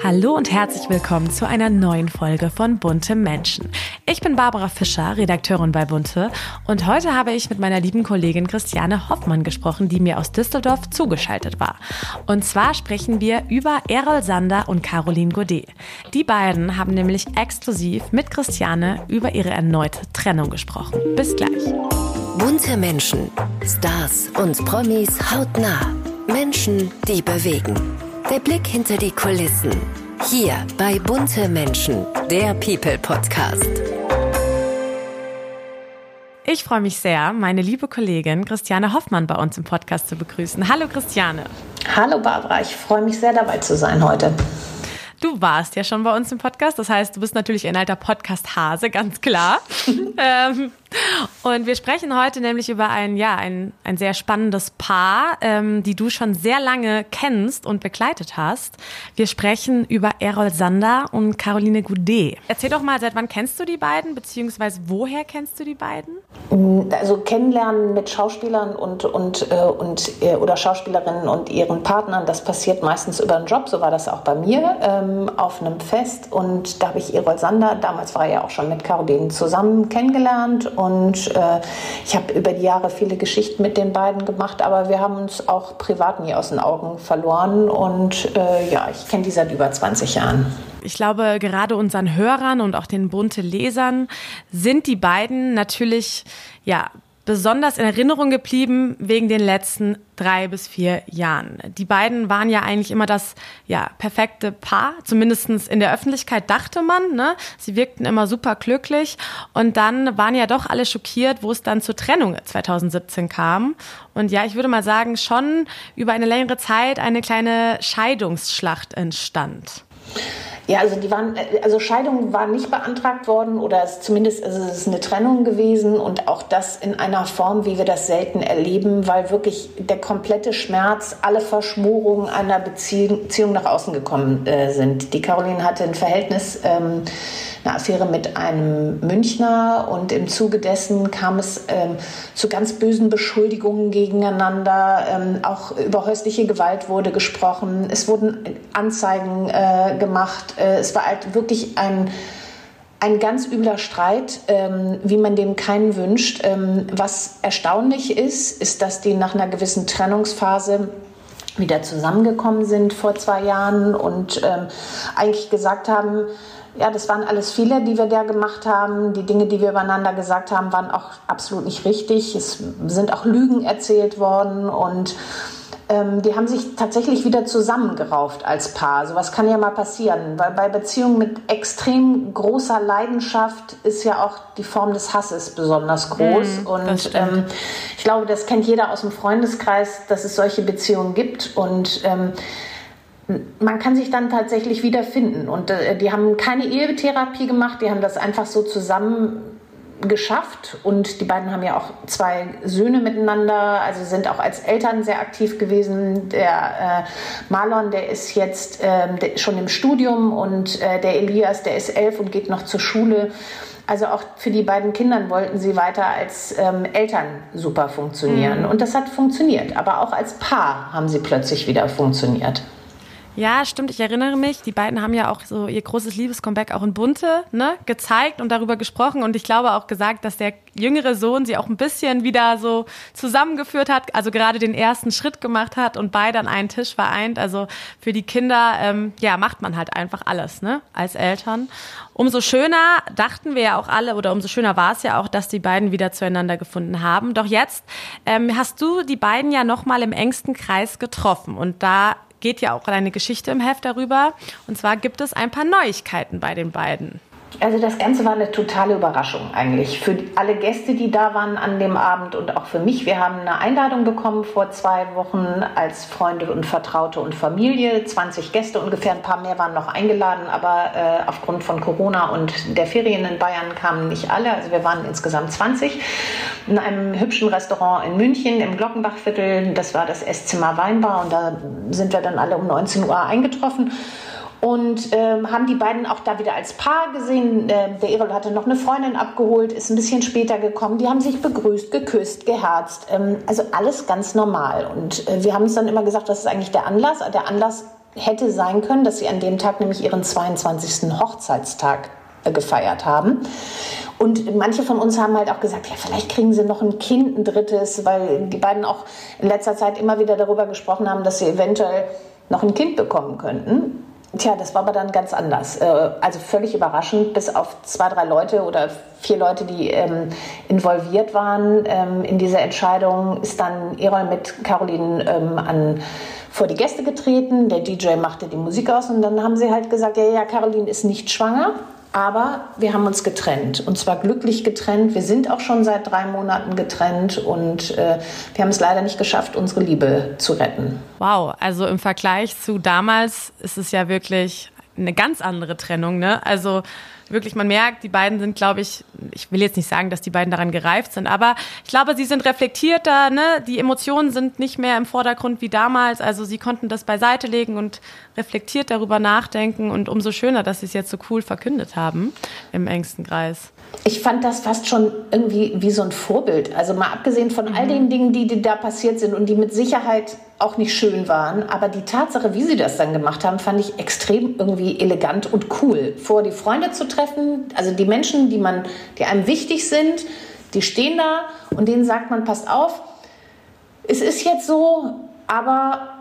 Hallo und herzlich willkommen zu einer neuen Folge von Bunte Menschen. Ich bin Barbara Fischer, Redakteurin bei Bunte und heute habe ich mit meiner lieben Kollegin Christiane Hoffmann gesprochen, die mir aus Düsseldorf zugeschaltet war. Und zwar sprechen wir über Errol Sander und Caroline Godet. Die beiden haben nämlich exklusiv mit Christiane über ihre erneute Trennung gesprochen. Bis gleich. Bunte Menschen, Stars und Promis hautnah. Menschen, die bewegen. Der Blick hinter die Kulissen. Hier bei Bunte Menschen, der People Podcast. Ich freue mich sehr, meine liebe Kollegin Christiane Hoffmann bei uns im Podcast zu begrüßen. Hallo Christiane. Hallo Barbara, ich freue mich sehr dabei zu sein heute. Du warst ja schon bei uns im Podcast, das heißt, du bist natürlich ein alter Podcast-Hase, ganz klar. ähm, und wir sprechen heute nämlich über ein, ja, ein, ein sehr spannendes Paar, ähm, die du schon sehr lange kennst und begleitet hast. Wir sprechen über Errol Sander und Caroline Goudet. Erzähl doch mal, seit wann kennst du die beiden, beziehungsweise woher kennst du die beiden? Also kennenlernen mit Schauspielern und, und, äh, und äh, oder Schauspielerinnen und ihren Partnern, das passiert meistens über einen Job, so war das auch bei mir, ähm, auf einem Fest. Und da habe ich Errol Sander, damals war er ja auch schon mit Caroline zusammen kennengelernt und äh, ich habe über die Jahre viele Geschichten mit den beiden gemacht, aber wir haben uns auch privat nie aus den Augen verloren und äh, ja, ich kenne die seit über 20 Jahren. Ich glaube, gerade unseren Hörern und auch den bunte Lesern sind die beiden natürlich ja besonders in Erinnerung geblieben wegen den letzten drei bis vier Jahren. Die beiden waren ja eigentlich immer das ja, perfekte Paar, zumindest in der Öffentlichkeit dachte man. Ne? Sie wirkten immer super glücklich und dann waren ja doch alle schockiert, wo es dann zur Trennung 2017 kam. Und ja, ich würde mal sagen, schon über eine längere Zeit eine kleine Scheidungsschlacht entstand. Ja, also die waren, also Scheidung war nicht beantragt worden oder es zumindest also es ist eine Trennung gewesen und auch das in einer Form, wie wir das selten erleben, weil wirklich der komplette Schmerz, alle Verschmorungen einer Beziehung, Beziehung nach außen gekommen äh, sind. Die Caroline hatte ein Verhältnis ähm, eine Affäre mit einem Münchner und im Zuge dessen kam es ähm, zu ganz bösen Beschuldigungen gegeneinander. Ähm, auch über häusliche Gewalt wurde gesprochen. Es wurden Anzeigen äh, gemacht. Äh, es war halt wirklich ein ein ganz übler Streit, ähm, wie man dem keinen wünscht. Ähm, was erstaunlich ist, ist, dass die nach einer gewissen Trennungsphase wieder zusammengekommen sind vor zwei Jahren und ähm, eigentlich gesagt haben, ja, das waren alles Fehler, die wir da gemacht haben. Die Dinge, die wir übereinander gesagt haben, waren auch absolut nicht richtig. Es sind auch Lügen erzählt worden und ähm, die haben sich tatsächlich wieder zusammengerauft als Paar. Sowas kann ja mal passieren, weil bei Beziehungen mit extrem großer Leidenschaft ist ja auch die Form des Hasses besonders groß. Mm, und ähm, ich glaube, das kennt jeder aus dem Freundeskreis, dass es solche Beziehungen gibt und ähm, man kann sich dann tatsächlich wiederfinden. Und äh, die haben keine Ehetherapie gemacht, die haben das einfach so zusammen geschafft. Und die beiden haben ja auch zwei Söhne miteinander, also sind auch als Eltern sehr aktiv gewesen. Der äh, Marlon, der ist jetzt äh, der ist schon im Studium und äh, der Elias, der ist elf und geht noch zur Schule. Also auch für die beiden Kinder wollten sie weiter als ähm, Eltern super funktionieren. Mhm. Und das hat funktioniert. Aber auch als Paar haben sie plötzlich wieder funktioniert. Ja, stimmt. Ich erinnere mich. Die beiden haben ja auch so ihr großes Liebescomeback auch in Bunte ne, gezeigt und darüber gesprochen. Und ich glaube auch gesagt, dass der jüngere Sohn sie auch ein bisschen wieder so zusammengeführt hat, also gerade den ersten Schritt gemacht hat und beide an einen Tisch vereint. Also für die Kinder, ähm, ja, macht man halt einfach alles, ne, als Eltern. Umso schöner dachten wir ja auch alle, oder umso schöner war es ja auch, dass die beiden wieder zueinander gefunden haben. Doch jetzt ähm, hast du die beiden ja nochmal im engsten Kreis getroffen. Und da geht ja auch eine Geschichte im Heft darüber. Und zwar gibt es ein paar Neuigkeiten bei den beiden. Also das Ganze war eine totale Überraschung eigentlich für alle Gäste, die da waren an dem Abend und auch für mich. Wir haben eine Einladung bekommen vor zwei Wochen als Freunde und Vertraute und Familie. 20 Gäste ungefähr, ein paar mehr waren noch eingeladen, aber äh, aufgrund von Corona und der Ferien in Bayern kamen nicht alle. Also wir waren insgesamt 20 in einem hübschen Restaurant in München im Glockenbachviertel. Das war das Esszimmer Weinbar und da sind wir dann alle um 19 Uhr eingetroffen und ähm, haben die beiden auch da wieder als Paar gesehen. Äh, der Erol hatte noch eine Freundin abgeholt, ist ein bisschen später gekommen. Die haben sich begrüßt, geküsst, geherzt. Ähm, also alles ganz normal. Und äh, wir haben uns dann immer gesagt, was ist eigentlich der Anlass? Der Anlass hätte sein können, dass sie an dem Tag nämlich ihren 22. Hochzeitstag äh, gefeiert haben. Und manche von uns haben halt auch gesagt, ja, vielleicht kriegen sie noch ein Kind, ein drittes, weil die beiden auch in letzter Zeit immer wieder darüber gesprochen haben, dass sie eventuell noch ein Kind bekommen könnten. Tja, das war aber dann ganz anders. Äh, also völlig überraschend, bis auf zwei, drei Leute oder vier Leute, die ähm, involviert waren ähm, in dieser Entscheidung, ist dann Erol mit Caroline ähm, an, vor die Gäste getreten. Der DJ machte die Musik aus und dann haben sie halt gesagt, ja, ja, Caroline ist nicht schwanger. Aber wir haben uns getrennt und zwar glücklich getrennt. Wir sind auch schon seit drei Monaten getrennt und äh, wir haben es leider nicht geschafft, unsere Liebe zu retten. Wow, also im Vergleich zu damals ist es ja wirklich eine ganz andere Trennung. Ne? Also wirklich, man merkt, die beiden sind, glaube ich, ich will jetzt nicht sagen, dass die beiden daran gereift sind, aber ich glaube, sie sind reflektierter, ne? Die Emotionen sind nicht mehr im Vordergrund wie damals. Also sie konnten das beiseite legen und reflektiert darüber nachdenken und umso schöner, dass sie es jetzt so cool verkündet haben im engsten Kreis. Ich fand das fast schon irgendwie wie so ein Vorbild. Also mal abgesehen von mhm. all den Dingen, die, die da passiert sind und die mit Sicherheit auch nicht schön waren, aber die Tatsache, wie sie das dann gemacht haben, fand ich extrem irgendwie elegant und cool. Vor die Freunde zu treffen, also die Menschen, die man, die einem wichtig sind, die stehen da und denen sagt man, passt auf, es ist jetzt so, aber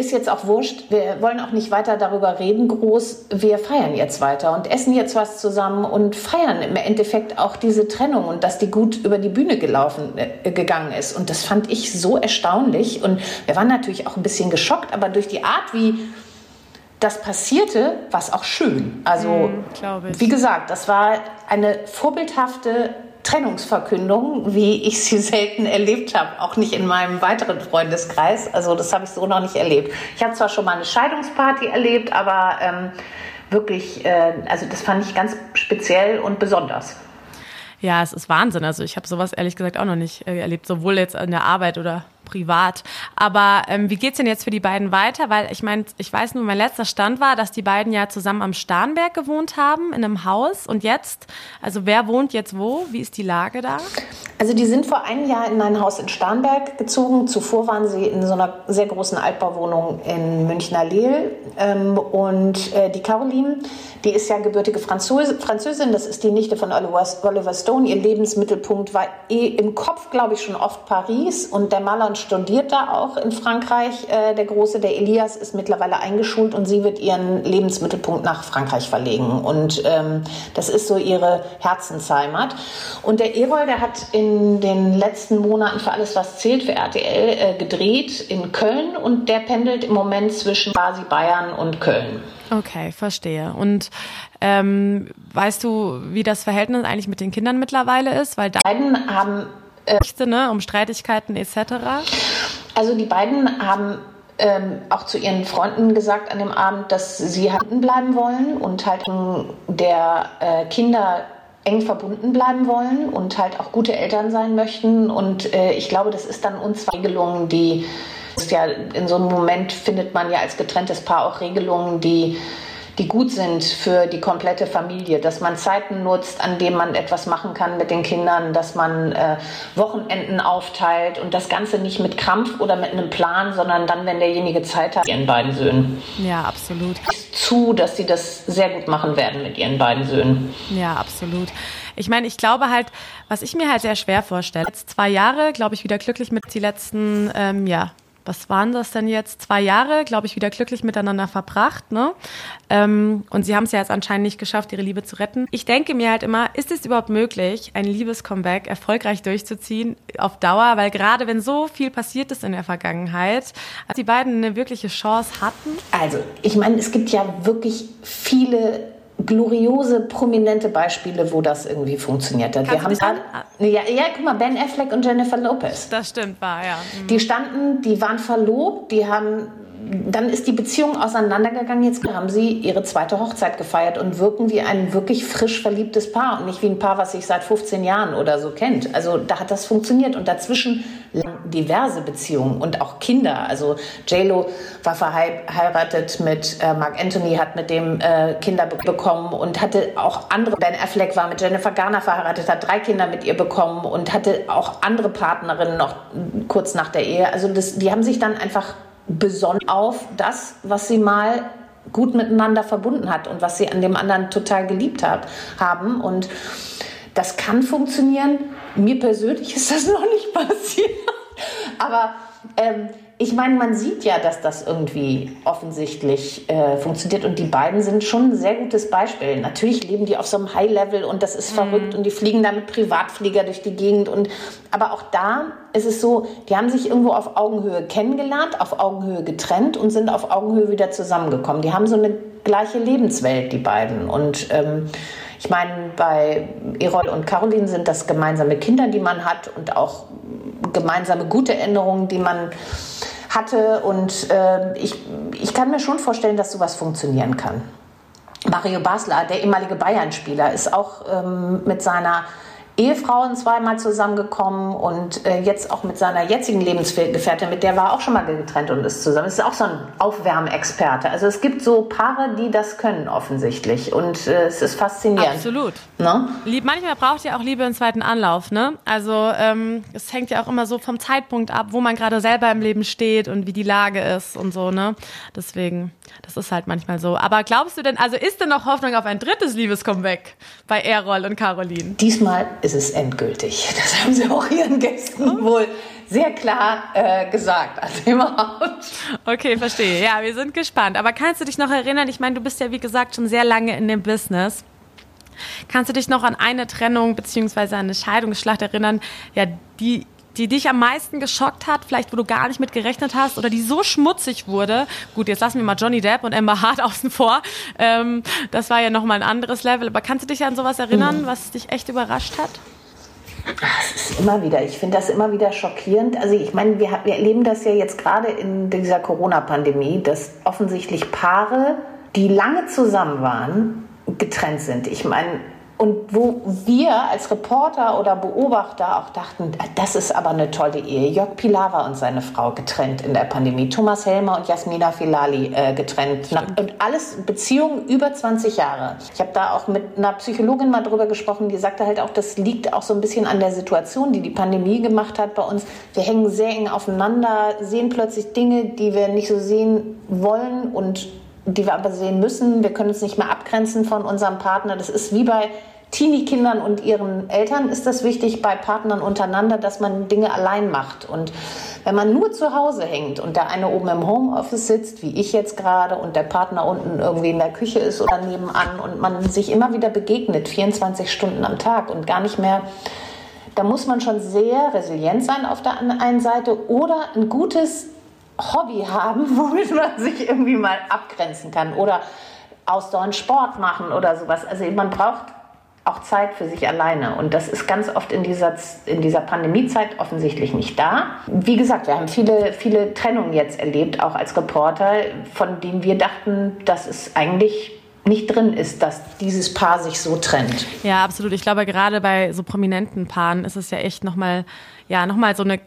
ist jetzt auch wurscht. Wir wollen auch nicht weiter darüber reden, groß. Wir feiern jetzt weiter und essen jetzt was zusammen und feiern im Endeffekt auch diese Trennung und dass die gut über die Bühne gelaufen, äh, gegangen ist. Und das fand ich so erstaunlich. Und wir waren natürlich auch ein bisschen geschockt, aber durch die Art, wie das passierte, war es auch schön. Also, mm, wie gesagt, das war eine vorbildhafte Trennungsverkündung, wie ich sie selten erlebt habe, auch nicht in meinem weiteren Freundeskreis. Also das habe ich so noch nicht erlebt. Ich habe zwar schon mal eine Scheidungsparty erlebt, aber ähm, wirklich, äh, also das fand ich ganz speziell und besonders. Ja, es ist Wahnsinn. Also ich habe sowas ehrlich gesagt auch noch nicht äh, erlebt, sowohl jetzt in der Arbeit oder privat. Aber ähm, wie geht's denn jetzt für die beiden weiter? Weil ich meine, ich weiß nur, mein letzter Stand war, dass die beiden ja zusammen am Starnberg gewohnt haben, in einem Haus. Und jetzt, also wer wohnt jetzt wo? Wie ist die Lage da? Also die sind vor einem Jahr in ein Haus in Starnberg gezogen. Zuvor waren sie in so einer sehr großen Altbauwohnung in Münchner Lehl. Ähm, und äh, die Caroline, die ist ja gebürtige Französ Französin. Das ist die Nichte von Oliver, Oliver Stone. Ihr Lebensmittelpunkt war eh im Kopf, glaube ich, schon oft Paris. Und der Maler und studiert da auch in Frankreich. Äh, der Große, der Elias, ist mittlerweile eingeschult und sie wird ihren Lebensmittelpunkt nach Frankreich verlegen. Und ähm, das ist so ihre Herzensheimat. Und der Erol, der hat in den letzten Monaten für alles, was zählt, für RTL äh, gedreht in Köln und der pendelt im Moment zwischen quasi Bayern und Köln. Okay, verstehe. Und ähm, weißt du, wie das Verhältnis eigentlich mit den Kindern mittlerweile ist? Weil beiden haben Rechte, ne, um Streitigkeiten etc.? Also die beiden haben ähm, auch zu ihren Freunden gesagt an dem Abend, dass sie halten bleiben wollen und halt der äh, Kinder eng verbunden bleiben wollen und halt auch gute Eltern sein möchten. Und äh, ich glaube, das ist dann uns Regelungen, die ja in so einem Moment findet man ja als getrenntes Paar auch Regelungen, die die gut sind für die komplette Familie, dass man Zeiten nutzt, an denen man etwas machen kann mit den Kindern, dass man äh, Wochenenden aufteilt und das Ganze nicht mit Krampf oder mit einem Plan, sondern dann, wenn derjenige Zeit hat, ihren beiden Söhnen. Ja, absolut. Zu, dass sie das sehr gut machen werden mit ihren beiden Söhnen. Ja, absolut. Ich meine, ich glaube halt, was ich mir halt sehr schwer vorstelle, jetzt zwei Jahre, glaube ich, wieder glücklich mit die letzten, ähm, ja, was waren das denn jetzt? Zwei Jahre, glaube ich, wieder glücklich miteinander verbracht. Ne? Ähm, und sie haben es ja jetzt anscheinend nicht geschafft, ihre Liebe zu retten. Ich denke mir halt immer, ist es überhaupt möglich, ein Liebes-Comeback erfolgreich durchzuziehen auf Dauer? Weil gerade wenn so viel passiert ist in der Vergangenheit, die beiden eine wirkliche Chance hatten. Also, ich meine, es gibt ja wirklich viele gloriose, prominente Beispiele, wo das irgendwie funktioniert hat. Wir haben grad, ja, ja, guck mal, Ben Affleck und Jennifer Lopez. Das stimmt, war ja. Mhm. Die standen, die waren verlobt, die haben dann ist die Beziehung auseinandergegangen. Jetzt haben sie ihre zweite Hochzeit gefeiert und wirken wie ein wirklich frisch verliebtes Paar und nicht wie ein Paar, was sich seit 15 Jahren oder so kennt. Also da hat das funktioniert und dazwischen diverse Beziehungen und auch Kinder. Also JLo war verheiratet mit äh, Mark Anthony, hat mit dem äh, Kinder be bekommen und hatte auch andere. Ben Affleck war mit Jennifer Garner verheiratet, hat drei Kinder mit ihr bekommen und hatte auch andere Partnerinnen noch kurz nach der Ehe. Also das, die haben sich dann einfach besonnen auf das, was sie mal gut miteinander verbunden hat und was sie an dem anderen total geliebt hat, haben. Und das kann funktionieren. Mir persönlich ist das noch nicht passiert. Aber ähm, ich meine, man sieht ja, dass das irgendwie offensichtlich äh, funktioniert und die beiden sind schon ein sehr gutes Beispiel. Natürlich leben die auf so einem High-Level und das ist mhm. verrückt und die fliegen da mit Privatflieger durch die Gegend und aber auch da ist es so, die haben sich irgendwo auf Augenhöhe kennengelernt, auf Augenhöhe getrennt und sind auf Augenhöhe wieder zusammengekommen. Die haben so eine gleiche Lebenswelt, die beiden und ähm, ich meine, bei Erol und Caroline sind das gemeinsame Kinder, die man hat und auch gemeinsame gute Erinnerungen, die man hatte. Und äh, ich, ich kann mir schon vorstellen, dass sowas funktionieren kann. Mario Basler, der ehemalige Bayern-Spieler, ist auch ähm, mit seiner Ehefrauen zweimal zusammengekommen und äh, jetzt auch mit seiner jetzigen Lebensgefährtin, mit der war auch schon mal getrennt und ist zusammen. Ist auch so ein Aufwärmexperte. Also es gibt so Paare, die das können offensichtlich und äh, es ist faszinierend. Absolut. Ne? Manchmal braucht ja auch Liebe einen zweiten Anlauf. Ne? Also ähm, es hängt ja auch immer so vom Zeitpunkt ab, wo man gerade selber im Leben steht und wie die Lage ist und so. Ne? Deswegen, das ist halt manchmal so. Aber glaubst du denn, also ist denn noch Hoffnung auf ein drittes Liebescomeback bei Errol und Caroline? Diesmal ist es endgültig. Das haben sie auch ihren Gästen oh. wohl sehr klar äh, gesagt, also überhaupt. Okay, verstehe. Ja, wir sind gespannt. Aber kannst du dich noch erinnern? Ich meine, du bist ja wie gesagt schon sehr lange in dem Business. Kannst du dich noch an eine Trennung bzw. eine Scheidungsschlacht erinnern, ja, die die dich am meisten geschockt hat, vielleicht wo du gar nicht mit gerechnet hast oder die so schmutzig wurde. Gut, jetzt lassen wir mal Johnny Depp und Emma Hart außen vor. Ähm, das war ja nochmal ein anderes Level. Aber kannst du dich an sowas erinnern, mhm. was dich echt überrascht hat? Es ist immer wieder, ich finde das immer wieder schockierend. Also ich meine, wir, wir erleben das ja jetzt gerade in dieser Corona-Pandemie, dass offensichtlich Paare, die lange zusammen waren, getrennt sind. Ich meine, und wo wir als Reporter oder Beobachter auch dachten, das ist aber eine tolle Ehe. Jörg Pilawa und seine Frau getrennt in der Pandemie. Thomas Helmer und Jasmina Filali äh, getrennt. Und alles Beziehungen über 20 Jahre. Ich habe da auch mit einer Psychologin mal drüber gesprochen, die sagte halt auch, das liegt auch so ein bisschen an der Situation, die die Pandemie gemacht hat bei uns. Wir hängen sehr eng aufeinander, sehen plötzlich Dinge, die wir nicht so sehen wollen und die wir aber sehen müssen. Wir können uns nicht mehr abgrenzen von unserem Partner. Das ist wie bei Teenie-Kindern und ihren Eltern ist das wichtig, bei Partnern untereinander, dass man Dinge allein macht. Und wenn man nur zu Hause hängt und der eine oben im Homeoffice sitzt, wie ich jetzt gerade, und der Partner unten irgendwie in der Küche ist oder nebenan und man sich immer wieder begegnet, 24 Stunden am Tag und gar nicht mehr, da muss man schon sehr resilient sein auf der einen Seite oder ein gutes Hobby haben, womit man sich irgendwie mal abgrenzen kann oder ausdauernd Sport machen oder sowas. Also man braucht auch Zeit für sich alleine. Und das ist ganz oft in dieser, in dieser Pandemiezeit offensichtlich nicht da. Wie gesagt, wir haben viele, viele Trennungen jetzt erlebt, auch als Reporter, von denen wir dachten, dass es eigentlich nicht drin ist, dass dieses Paar sich so trennt. Ja, absolut. Ich glaube, gerade bei so prominenten Paaren ist es ja echt nochmal, ja, nochmal so eine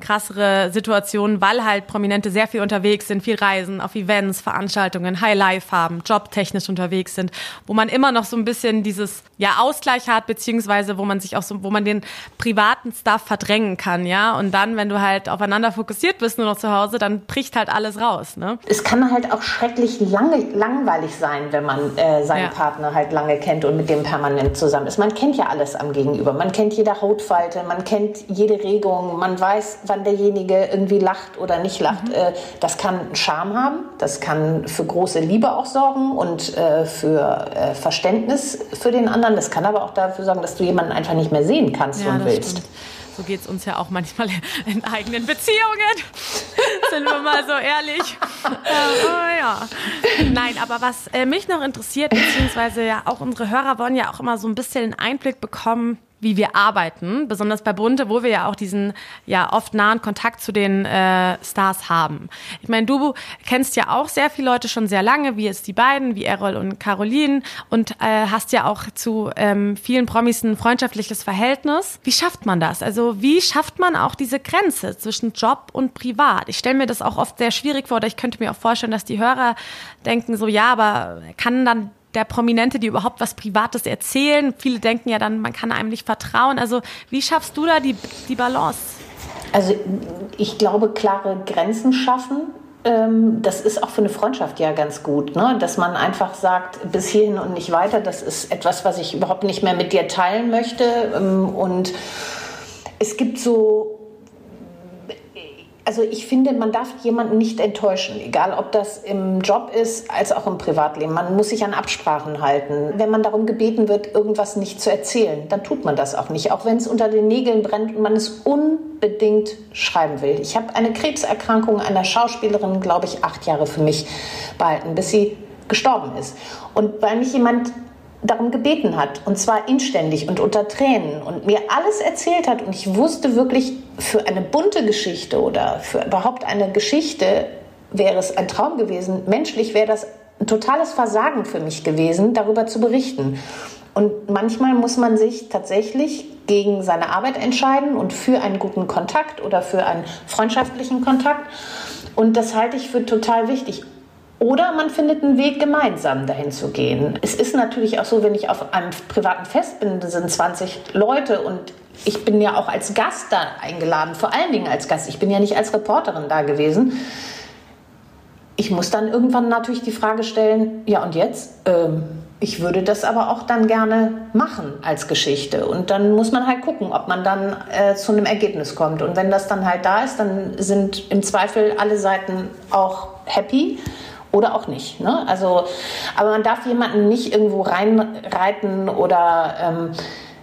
krassere Situation, weil halt Prominente sehr viel unterwegs sind, viel reisen, auf Events, Veranstaltungen, High Life haben, jobtechnisch unterwegs sind, wo man immer noch so ein bisschen dieses ja Ausgleich hat, beziehungsweise wo man sich auch so, wo man den privaten Stuff verdrängen kann, ja. Und dann, wenn du halt aufeinander fokussiert bist, nur noch zu Hause, dann bricht halt alles raus, ne? Es kann halt auch schrecklich lange, langweilig sein, wenn man äh, seinen ja. Partner halt lange kennt und mit dem permanent zusammen ist. Man kennt ja alles am Gegenüber. Man kennt jede Hautfalte, man kennt jede Regung, man weiß, wann derjenige irgendwie lacht oder nicht lacht. Mhm. Äh, das kann Charme haben, das kann für große Liebe auch sorgen und äh, für äh, Verständnis für den anderen. Das kann aber auch dafür sorgen, dass du jemanden einfach nicht mehr sehen kannst ja, und willst. Stimmt. So geht es uns ja auch manchmal in eigenen Beziehungen. Sind wir mal so ehrlich. Äh, oh ja. Nein, aber was mich noch interessiert, beziehungsweise ja auch unsere Hörer wollen ja auch immer so ein bisschen einen Einblick bekommen, wie wir arbeiten, besonders bei Bunte, wo wir ja auch diesen ja oft nahen Kontakt zu den äh, Stars haben. Ich meine, du kennst ja auch sehr viele Leute schon sehr lange, wie es die beiden, wie Errol und Caroline und äh, hast ja auch zu ähm, vielen Promis ein freundschaftliches Verhältnis. Wie schafft man das? Also wie schafft man auch diese Grenze zwischen Job und Privat? Ich stelle mir das auch oft sehr schwierig vor, oder ich könnte mir auch vorstellen, dass die Hörer denken so, ja, aber kann dann der Prominente, die überhaupt was Privates erzählen. Viele denken ja dann, man kann einem nicht vertrauen. Also wie schaffst du da die, die Balance? Also ich glaube, klare Grenzen schaffen ähm, das ist auch für eine Freundschaft ja ganz gut, ne? dass man einfach sagt, bis hierhin und nicht weiter, das ist etwas, was ich überhaupt nicht mehr mit dir teilen möchte. Ähm, und es gibt so also ich finde, man darf jemanden nicht enttäuschen, egal ob das im Job ist als auch im Privatleben. Man muss sich an Absprachen halten. Wenn man darum gebeten wird, irgendwas nicht zu erzählen, dann tut man das auch nicht, auch wenn es unter den Nägeln brennt und man es unbedingt schreiben will. Ich habe eine Krebserkrankung einer Schauspielerin, glaube ich, acht Jahre für mich behalten, bis sie gestorben ist. Und weil mich jemand darum gebeten hat, und zwar inständig und unter Tränen und mir alles erzählt hat und ich wusste wirklich, für eine bunte Geschichte oder für überhaupt eine Geschichte wäre es ein Traum gewesen. Menschlich wäre das ein totales Versagen für mich gewesen, darüber zu berichten. Und manchmal muss man sich tatsächlich gegen seine Arbeit entscheiden und für einen guten Kontakt oder für einen freundschaftlichen Kontakt. Und das halte ich für total wichtig. Oder man findet einen Weg, gemeinsam dahin zu gehen. Es ist natürlich auch so, wenn ich auf einem privaten Fest bin, da sind 20 Leute und ich bin ja auch als Gast da eingeladen, vor allen Dingen als Gast. Ich bin ja nicht als Reporterin da gewesen. Ich muss dann irgendwann natürlich die Frage stellen, ja und jetzt? Ähm, ich würde das aber auch dann gerne machen als Geschichte. Und dann muss man halt gucken, ob man dann äh, zu einem Ergebnis kommt. Und wenn das dann halt da ist, dann sind im Zweifel alle Seiten auch happy oder auch nicht. Ne? Also, aber man darf jemanden nicht irgendwo reinreiten oder ähm,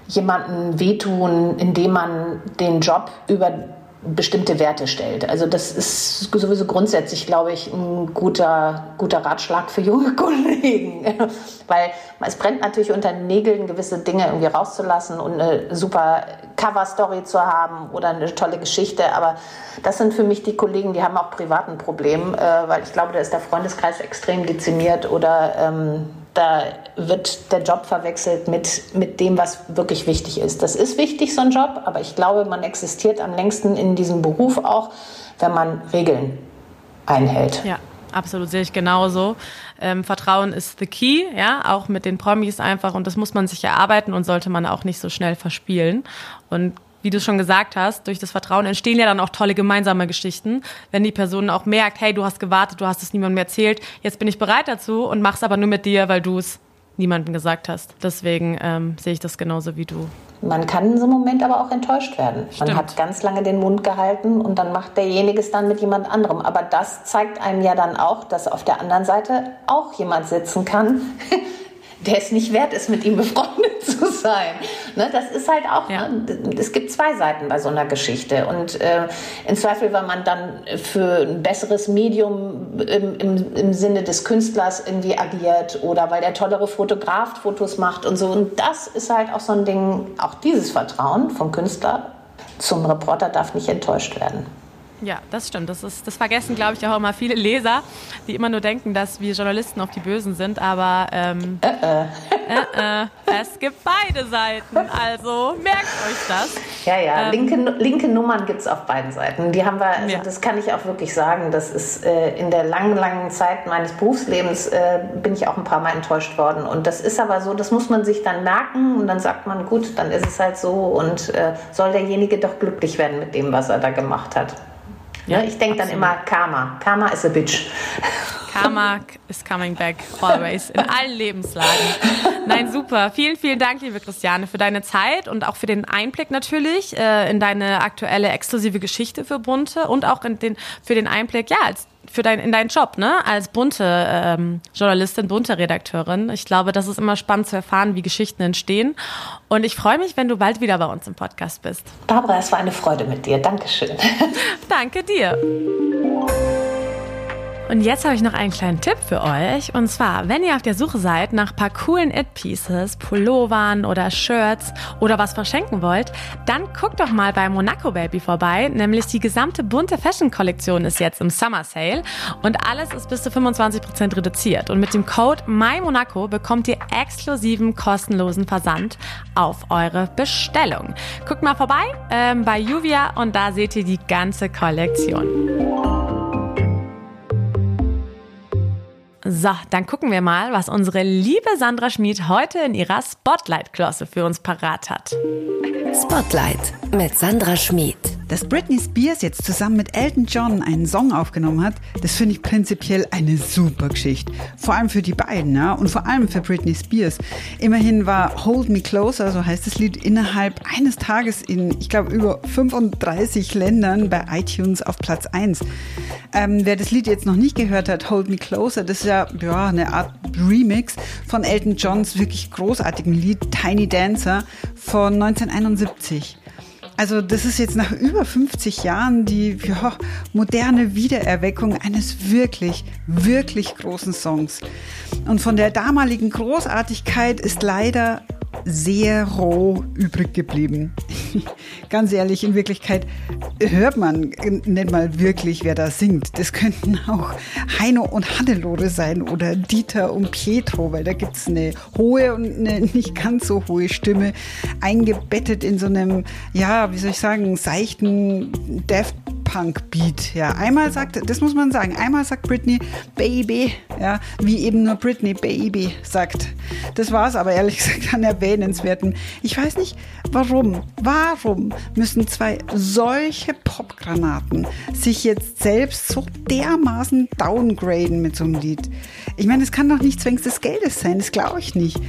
jemanden wehtun, indem man den Job über bestimmte Werte stellt. Also das ist sowieso grundsätzlich, glaube ich, ein guter, guter Ratschlag für junge Kollegen. Weil es brennt natürlich unter den Nägeln, gewisse Dinge irgendwie rauszulassen und eine super Cover-Story zu haben oder eine tolle Geschichte. Aber das sind für mich die Kollegen, die haben auch privaten Problem, äh, weil ich glaube, da ist der Freundeskreis extrem dezimiert oder ähm, da wird der Job verwechselt mit, mit dem, was wirklich wichtig ist. Das ist wichtig, so ein Job, aber ich glaube, man existiert am längsten in diesem Beruf auch, wenn man Regeln einhält. Ja. Absolut, sehe ich genauso. Ähm, Vertrauen ist the key, ja, auch mit den Promis einfach und das muss man sich erarbeiten und sollte man auch nicht so schnell verspielen. Und wie du schon gesagt hast, durch das Vertrauen entstehen ja dann auch tolle gemeinsame Geschichten, wenn die Person auch merkt, hey, du hast gewartet, du hast es niemandem erzählt, jetzt bin ich bereit dazu und mach's aber nur mit dir, weil du es niemandem gesagt hast. Deswegen ähm, sehe ich das genauso wie du. Man kann in so einem Moment aber auch enttäuscht werden. Stimmt. Man hat ganz lange den Mund gehalten und dann macht derjenige es dann mit jemand anderem. Aber das zeigt einem ja dann auch, dass auf der anderen Seite auch jemand sitzen kann, der es nicht wert ist, mit ihm befreundet zu sein. Ne, das ist halt auch, ja. ne, es gibt zwei Seiten bei so einer Geschichte. Und äh, im Zweifel, weil man dann für ein besseres Medium im, im, im Sinne des Künstlers irgendwie agiert oder weil der tollere Fotograf Fotos macht und so. Und das ist halt auch so ein Ding, auch dieses Vertrauen vom Künstler zum Reporter darf nicht enttäuscht werden. Ja, das stimmt. Das, ist, das vergessen, glaube ich, auch immer viele Leser, die immer nur denken, dass wir Journalisten auf die Bösen sind. Aber ähm, äh, äh. Äh, äh. es gibt beide Seiten. Also merkt euch das. Ja, ja. Ähm, linke, linke Nummern gibt es auf beiden Seiten. Die haben wir, also ja. das kann ich auch wirklich sagen. Das ist äh, in der langen, langen Zeit meines Berufslebens äh, bin ich auch ein paar Mal enttäuscht worden. Und das ist aber so, das muss man sich dann merken und dann sagt man, gut, dann ist es halt so und soll derjenige doch glücklich werden mit dem, was er da gemacht hat. Ja, ich denke dann immer Karma. Karma is a bitch. Karma is coming back always in allen Lebenslagen. Nein, super. Vielen, vielen Dank, liebe Christiane, für deine Zeit und auch für den Einblick natürlich äh, in deine aktuelle exklusive Geschichte für Bunte und auch in den, für den Einblick, ja, als für dein, in deinen Job, ne? Als bunte ähm, Journalistin, bunte Redakteurin. Ich glaube, das ist immer spannend zu erfahren, wie Geschichten entstehen. Und ich freue mich, wenn du bald wieder bei uns im Podcast bist. Barbara, es war eine Freude mit dir. Dankeschön. Danke dir. Und jetzt habe ich noch einen kleinen Tipp für euch. Und zwar, wenn ihr auf der Suche seid nach paar coolen It-Pieces, Pullovern oder Shirts oder was verschenken wollt, dann guckt doch mal bei Monaco Baby vorbei. Nämlich die gesamte bunte Fashion-Kollektion ist jetzt im Summer Sale und alles ist bis zu 25% reduziert. Und mit dem Code MyMonaco bekommt ihr exklusiven kostenlosen Versand auf eure Bestellung. Guckt mal vorbei ähm, bei Juvia und da seht ihr die ganze Kollektion. So, dann gucken wir mal, was unsere liebe Sandra Schmid heute in ihrer Spotlight-Klasse für uns parat hat. Spotlight mit Sandra Schmid. Dass Britney Spears jetzt zusammen mit Elton John einen Song aufgenommen hat, das finde ich prinzipiell eine super Geschichte. Vor allem für die beiden, ja, und vor allem für Britney Spears. Immerhin war Hold Me Closer, so heißt das Lied, innerhalb eines Tages in, ich glaube, über 35 Ländern bei iTunes auf Platz 1. Ähm, wer das Lied jetzt noch nicht gehört hat, Hold Me Closer, das ist ja, ja eine Art Remix von Elton Johns wirklich großartigen Lied Tiny Dancer von 1971. Also das ist jetzt nach über 50 Jahren die ja, moderne Wiedererweckung eines wirklich, wirklich großen Songs. Und von der damaligen Großartigkeit ist leider sehr roh übrig geblieben. Ganz ehrlich, in Wirklichkeit hört man nicht mal wirklich, wer da singt. Das könnten auch Heino und Hannelore sein oder Dieter und Pietro, weil da gibt es eine hohe und eine nicht ganz so hohe Stimme, eingebettet in so einem, ja, wie soll ich sagen, seichten Death Punk-Beat. Ja, einmal sagt, das muss man sagen, einmal sagt Britney Baby, ja, wie eben nur Britney Baby sagt. Das war es aber ehrlich gesagt an erwähnenswerten. Ich weiß nicht, warum, warum müssen zwei solche Popgranaten sich jetzt selbst so dermaßen downgraden mit so einem Lied? Ich meine, es kann doch nicht zwängs des Geldes sein, das glaube ich nicht.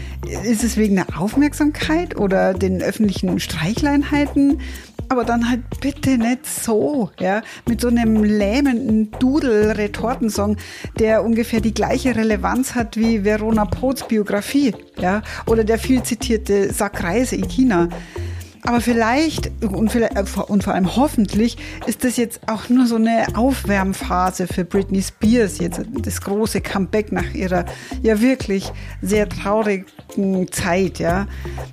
Ist es wegen der Aufmerksamkeit oder den öffentlichen Streichleinheiten? Aber dann halt bitte nicht so, ja, mit so einem lähmenden Dudel-Retortensong, der ungefähr die gleiche Relevanz hat wie Verona Poths Biografie, ja, oder der viel zitierte Sackreise in China. Aber vielleicht und, vielleicht äh, und vor allem hoffentlich ist das jetzt auch nur so eine Aufwärmphase für Britney Spears, jetzt das große Comeback nach ihrer ja wirklich sehr traurigen Zeit, ja.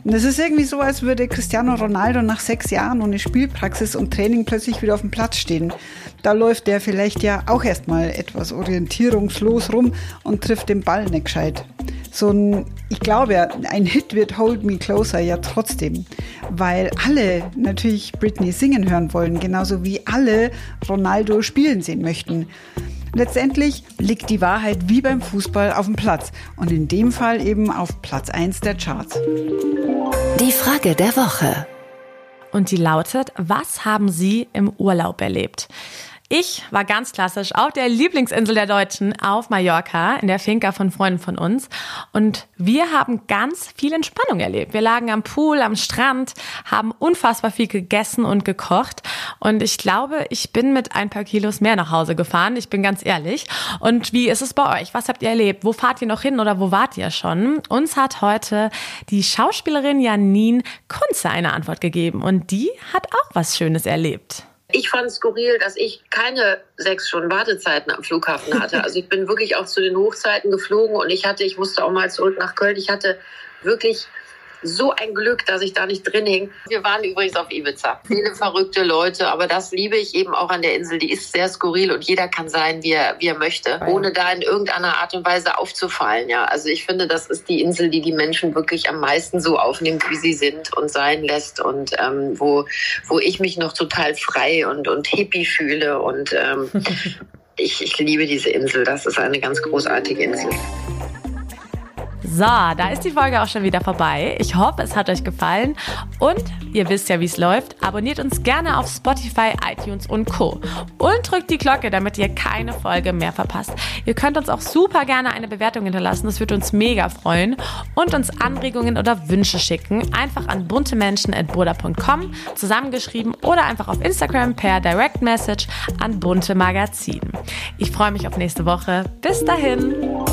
Und es ist irgendwie so, als würde Cristiano Ronaldo nach sechs Jahren ohne Spielpraxis und Training plötzlich wieder auf dem Platz stehen. Da läuft der vielleicht ja auch erstmal etwas orientierungslos rum und trifft den Ball nicht gescheit so ein, ich glaube, ein Hit wird Hold Me Closer ja trotzdem, weil alle natürlich Britney singen hören wollen, genauso wie alle Ronaldo spielen sehen möchten. Letztendlich liegt die Wahrheit wie beim Fußball auf dem Platz und in dem Fall eben auf Platz 1 der Charts. Die Frage der Woche. Und die lautet, was haben Sie im Urlaub erlebt? Ich war ganz klassisch auf der Lieblingsinsel der Deutschen auf Mallorca, in der Finca von Freunden von uns. Und wir haben ganz viel Entspannung erlebt. Wir lagen am Pool, am Strand, haben unfassbar viel gegessen und gekocht. Und ich glaube, ich bin mit ein paar Kilos mehr nach Hause gefahren. Ich bin ganz ehrlich. Und wie ist es bei euch? Was habt ihr erlebt? Wo fahrt ihr noch hin oder wo wart ihr schon? Uns hat heute die Schauspielerin Janine Kunze eine Antwort gegeben. Und die hat auch was Schönes erlebt. Ich fand skurril, dass ich keine sechs Stunden Wartezeiten am Flughafen hatte. Also ich bin wirklich auch zu den Hochzeiten geflogen und ich hatte, ich musste auch mal zurück nach Köln. Ich hatte wirklich so ein Glück, dass ich da nicht drin hing. Wir waren übrigens auf Ibiza. Viele verrückte Leute, aber das liebe ich eben auch an der Insel. Die ist sehr skurril und jeder kann sein, wie er, wie er möchte, ohne da in irgendeiner Art und Weise aufzufallen. Ja, also ich finde, das ist die Insel, die die Menschen wirklich am meisten so aufnimmt, wie sie sind und sein lässt und ähm, wo, wo ich mich noch total frei und, und hippie fühle und ähm, ich, ich liebe diese Insel. Das ist eine ganz großartige Insel. So, da ist die Folge auch schon wieder vorbei. Ich hoffe, es hat euch gefallen. Und ihr wisst ja, wie es läuft. Abonniert uns gerne auf Spotify, iTunes und Co. Und drückt die Glocke, damit ihr keine Folge mehr verpasst. Ihr könnt uns auch super gerne eine Bewertung hinterlassen. Das würde uns mega freuen. Und uns Anregungen oder Wünsche schicken. Einfach an buntemenschen.burda.com zusammengeschrieben oder einfach auf Instagram per Direct Message an bunte Magazin. Ich freue mich auf nächste Woche. Bis dahin.